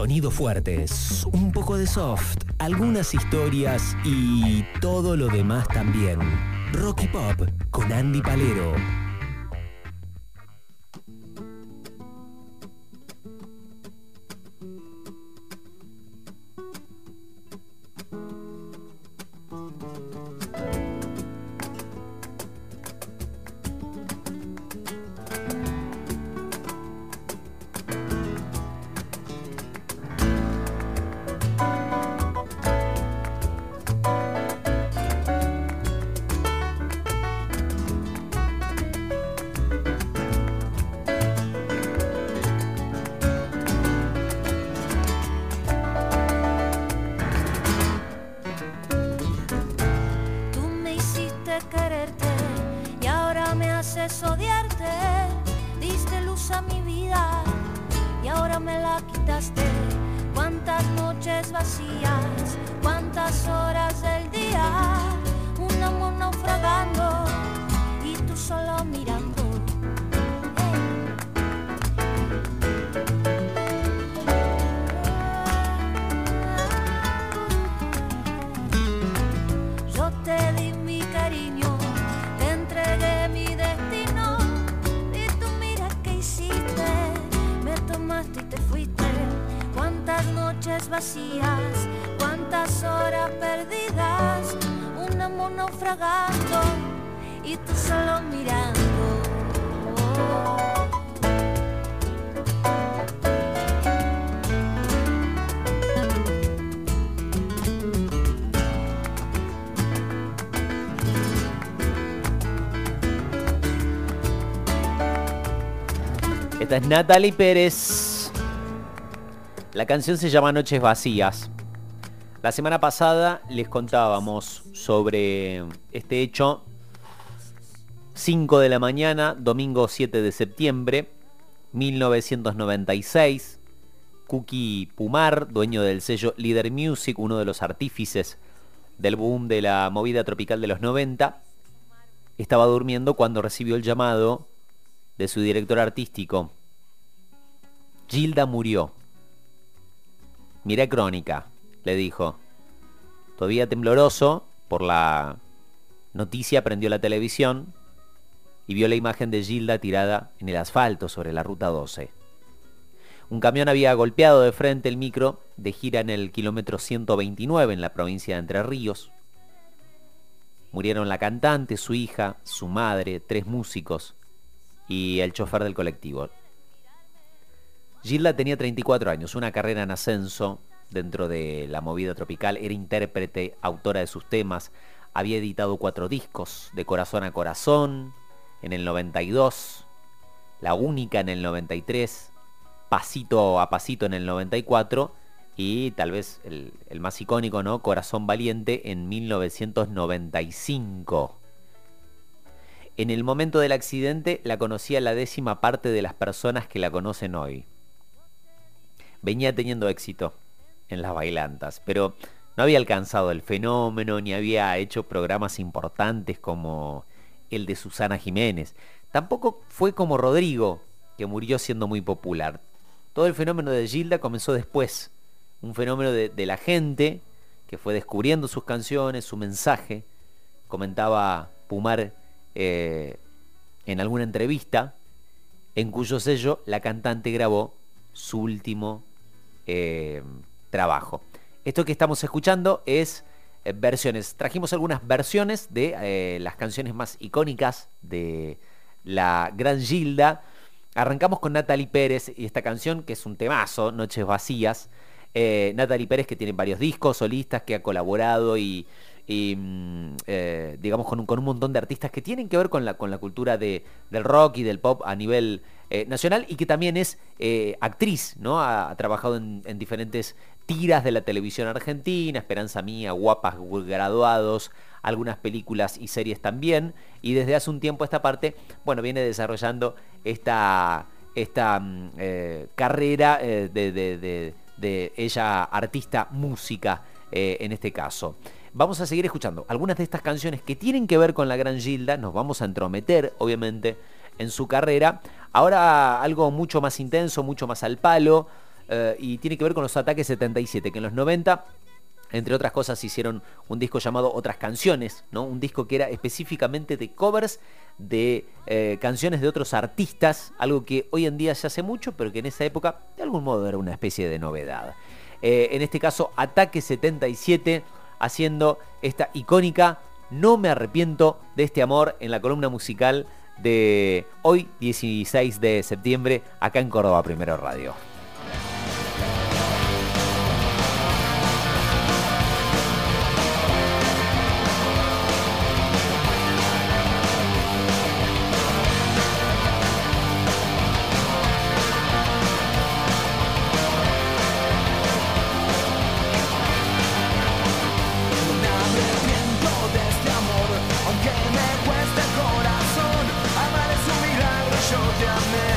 Sonidos fuertes, un poco de soft, algunas historias y todo lo demás también. Rocky Pop con Andy Palero. Noches vacías, cuántas horas perdidas, un amor naufragando y tú solo mirando. Esta es Natalie Pérez. La canción se llama Noches Vacías. La semana pasada les contábamos sobre este hecho. 5 de la mañana, domingo 7 de septiembre, 1996. Cookie Pumar, dueño del sello Leader Music, uno de los artífices del boom de la movida tropical de los 90, estaba durmiendo cuando recibió el llamado de su director artístico. Gilda murió. Miré crónica, le dijo. Todavía tembloroso por la noticia, prendió la televisión y vio la imagen de Gilda tirada en el asfalto sobre la ruta 12. Un camión había golpeado de frente el micro de gira en el kilómetro 129 en la provincia de Entre Ríos. Murieron la cantante, su hija, su madre, tres músicos y el chofer del colectivo. Gilda tenía 34 años, una carrera en ascenso dentro de la movida tropical, era intérprete, autora de sus temas, había editado cuatro discos, de corazón a corazón, en el 92, la única en el 93, pasito a pasito en el 94 y tal vez el, más icónico, ¿no? Corazón Valiente en 1995. En el momento del accidente la conocía la décima parte de las personas que la conocen hoy. Venía teniendo éxito en las bailantas, pero no había alcanzado el fenómeno ni había hecho programas importantes como el de Susana Jiménez. Tampoco fue como Rodrigo, que murió siendo muy popular. Todo el fenómeno de Gilda comenzó después. Un fenómeno de, la gente que fue descubriendo sus canciones, su mensaje. Comentaba Pumar eh, en alguna entrevista, en cuyo sello la cantante grabó su último eh, trabajo. Esto que estamos escuchando es eh, versiones. Trajimos algunas versiones de eh, las canciones más icónicas de la Gran Gilda. Arrancamos con Natalie Pérez y esta canción que es un temazo, Noches Vacías. Natalie Pérez que tiene varios discos solistas, que ha colaborado y, y, mm, eh, digamos con un, con un montón de artistas que tienen que ver con la, con la cultura de, del rock y del pop a nivel eh, nacional y que también es eh, actriz, ¿no? Ha, trabajado en, en diferentes tiras de la televisión argentina, Esperanza Mía, Guapas Graduados, algunas películas y series también, y desde hace un tiempo esta parte, bueno, viene desarrollando esta, esta mm, carrera de, de- de- ella artista música en este caso. Vamos a seguir escuchando algunas de estas canciones que tienen que ver con la gran Gilda, nos vamos a entrometer, obviamente, en su carrera. Ahora algo mucho más intenso, mucho más al palo. eh, y tiene que ver con los ataques 77, que en los 90 entre otras cosas hicieron un disco llamado Otras Canciones, ¿no? Un disco que era específicamente de covers de eh, canciones de otros artistas, algo que hoy en día se hace mucho, pero que en esa época de algún modo era una especie de novedad. Eh, en este caso, Ataque 77, haciendo esta icónica No me arrepiento de este amor en la columna musical de hoy, 16 de septiembre, acá en Córdoba Primero Radio. damage.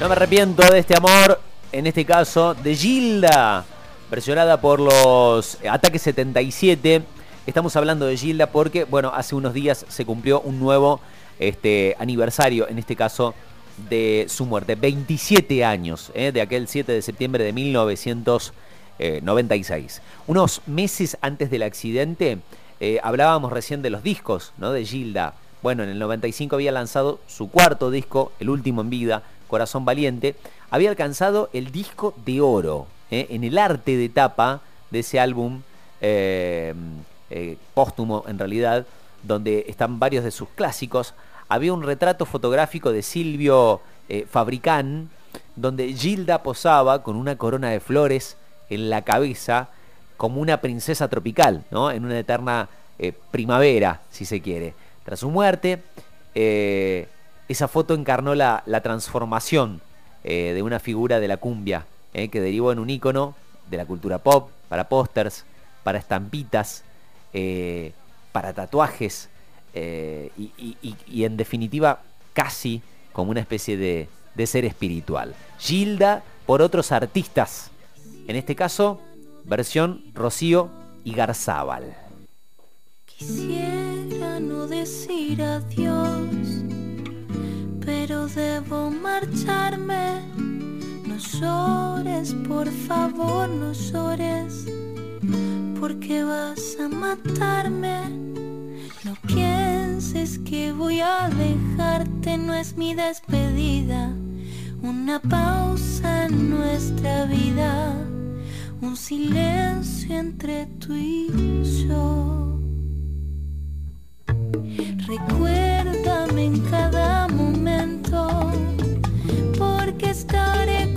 No me arrepiento de este amor, en este caso de Gilda, versionada por los Ataques 77. Estamos hablando de Gilda porque, bueno, hace unos días se cumplió un nuevo este, aniversario, en este caso de su muerte. 27 años, ¿eh? de aquel 7 de septiembre de 1996. Unos meses antes del accidente, eh, hablábamos recién de los discos ¿no? de Gilda. Bueno, en el 95 había lanzado su cuarto disco, el último en vida, Corazón Valiente, había alcanzado el disco de oro ¿eh? en el arte de tapa de ese álbum eh, eh, póstumo en realidad, donde están varios de sus clásicos. Había un retrato fotográfico de Silvio Fabricán, donde Gilda posaba con una corona de flores en la cabeza, como una princesa tropical, ¿no? en una eterna primavera, si se quiere. Tras su muerte, esa foto encarnó la, transformación eh, de una figura de la cumbia, eh, que derivó en un ícono de la cultura pop, para pósters, para estampitas, eh, para tatuajes, y, en definitiva casi como una especie de, de ser espiritual. Gilda por otros artistas, en este caso, versión Rocío y Garzábal. Quisiera no decir adiós debo marcharme. No llores, por favor, no llores, porque vas a matarme. No pienses que voy a dejarte, no es mi despedida. Una pausa en nuestra vida, un silencio entre tú y yo. Recuérdame en cada momento, porque estaré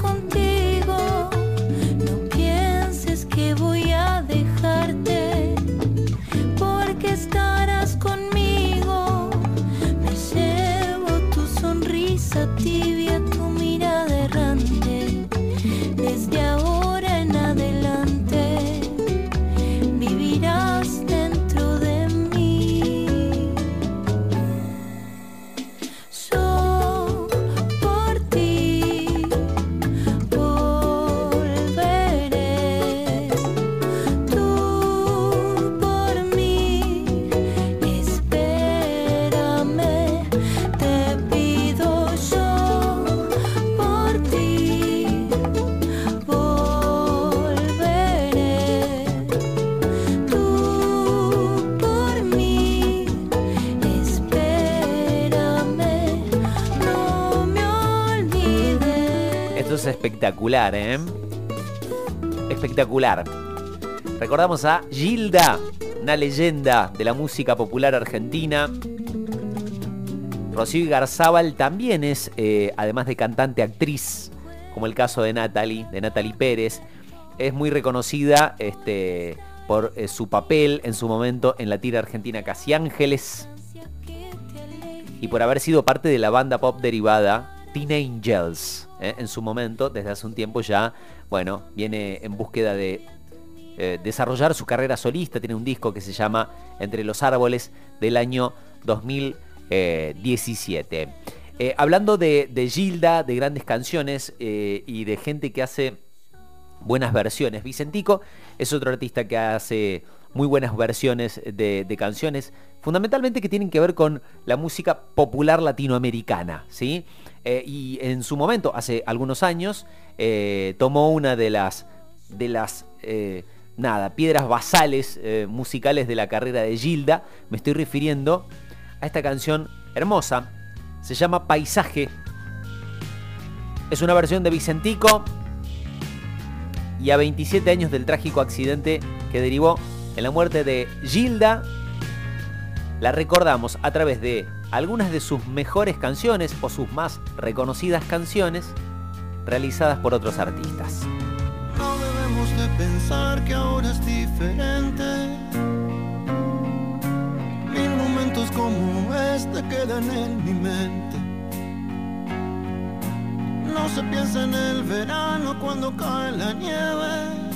espectacular, ¿eh? Espectacular. Recordamos a Gilda, una leyenda de la música popular argentina. Rocío Garzábal también es, eh, además de cantante, actriz, como el caso de Natalie, de Natalie Pérez. Es muy reconocida este, por eh, su papel en su momento en la tira argentina Casi Ángeles y por haber sido parte de la banda pop derivada Teen Angels. ¿eh? En su momento, desde hace un tiempo ya, bueno, viene en búsqueda de eh, desarrollar su carrera solista. Tiene un disco que se llama Entre los Árboles del año 2017. Eh, hablando de, Gilda, de grandes canciones y de gente que hace buenas versiones, Vicentico es otro artista que hace muy buenas versiones de, canciones, fundamentalmente que tienen que ver con la música popular latinoamericana, ¿sí? Eh, y en su momento, hace algunos años, eh, tomó una de las, de las eh, nada, piedras basales musicales de la carrera de Gilda. Me estoy refiriendo a esta canción hermosa, se llama Paisaje. Es una versión de Vicentico y a 27 años del trágico accidente que derivó en la muerte de Gilda, la recordamos a través de algunas de sus mejores canciones o sus más reconocidas canciones realizadas por otros artistas. No debemos de pensar que ahora es diferente. Mil momentos como este quedan en mi mente. No se piensa en el verano cuando cae la nieve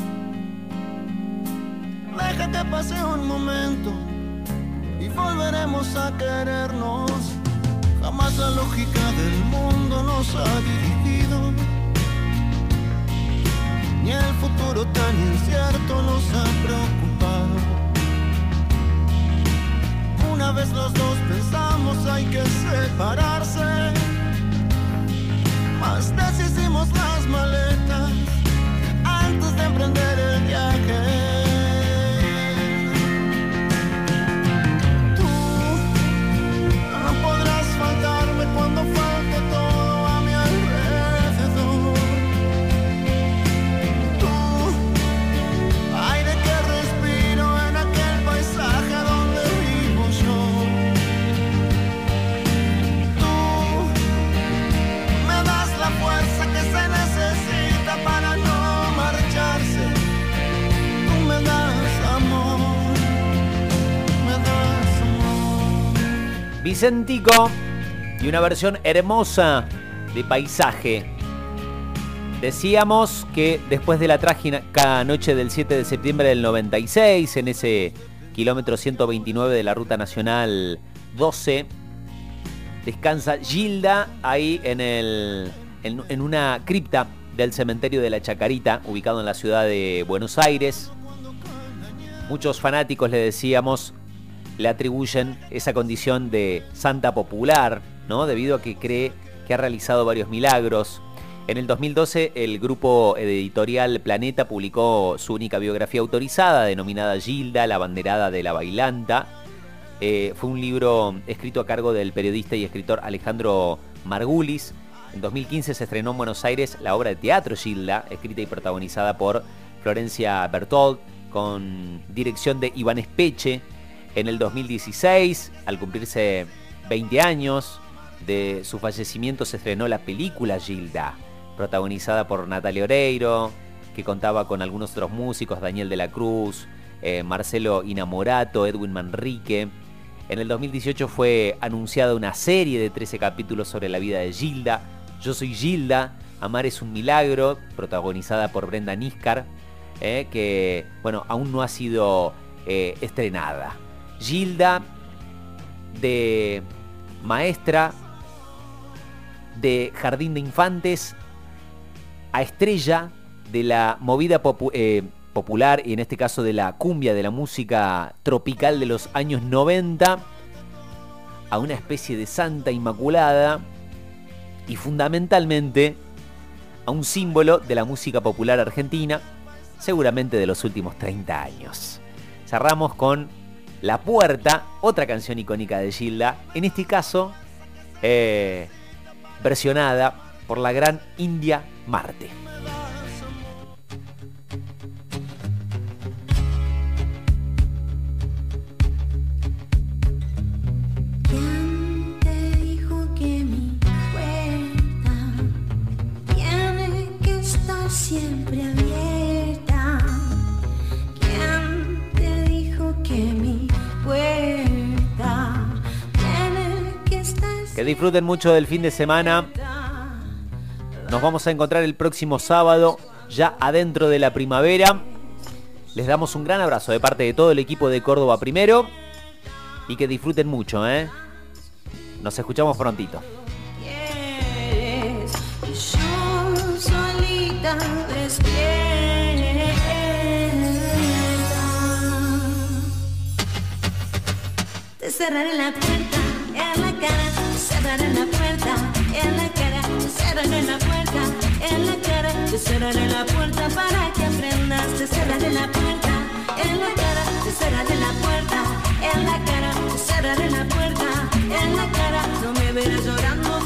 Deja que pase un momento y volveremos a querernos. Jamás la lógica del mundo nos ha dividido. Ni el futuro tan incierto nos ha preocupado. Una vez los dos pensamos hay que separarse. Más deshicimos las maletas antes de emprender el viaje. Y una versión hermosa de paisaje. Decíamos que después de la trágica noche del 7 de septiembre del 96, en ese kilómetro 129 de la Ruta Nacional 12, descansa Gilda ahí en, el, en una cripta del cementerio de la Chacarita, ubicado en la ciudad de Buenos Aires. Muchos fanáticos le decíamos le atribuyen esa condición de santa popular, ¿no? Debido a que cree que ha realizado varios milagros. En el 2012 el grupo editorial Planeta publicó su única biografía autorizada denominada Gilda, la banderada de la bailanta. Eh, fue un libro escrito a cargo del periodista y escritor Alejandro Margulis. En 2015 se estrenó en Buenos Aires la obra de teatro Gilda, escrita y protagonizada por Florencia Bertolt, con dirección de Iván Espeche, en el 2016, al cumplirse 20 años de su fallecimiento, se estrenó la película Gilda, protagonizada por Natalia Oreiro, que contaba con algunos otros músicos, Daniel de la Cruz, eh, Marcelo Inamorato, Edwin Manrique. En el 2018 fue anunciada una serie de 13 capítulos sobre la vida de Gilda. Yo soy Gilda, Amar es un milagro, protagonizada por Brenda Niscar, eh, que bueno, aún no ha sido eh, estrenada. Gilda de maestra de jardín de infantes a estrella de la movida eh, popular y en este caso de la cumbia, de la música tropical de los años 90 a una especie de santa inmaculada y fundamentalmente a un símbolo de la música popular argentina, seguramente de los últimos 30 años. Cerramos con la Puerta, otra canción icónica de Gilda, en este caso eh, versionada por la gran India Marte. Que disfruten mucho del fin de semana. Nos vamos a encontrar el próximo sábado, ya adentro de la primavera. Les damos un gran abrazo de parte de todo el equipo de Córdoba primero. Y que disfruten mucho, ¿eh? Nos escuchamos prontito. quieres y en la cara, cerran en la puerta, en la cara, cerran en la puerta, en la cara, te cerran en la puerta para que aprendas, te cerran en la puerta, en la cara, te cerran en la puerta, en la cara, te cerran en la puerta, en la cara, no me verás llorando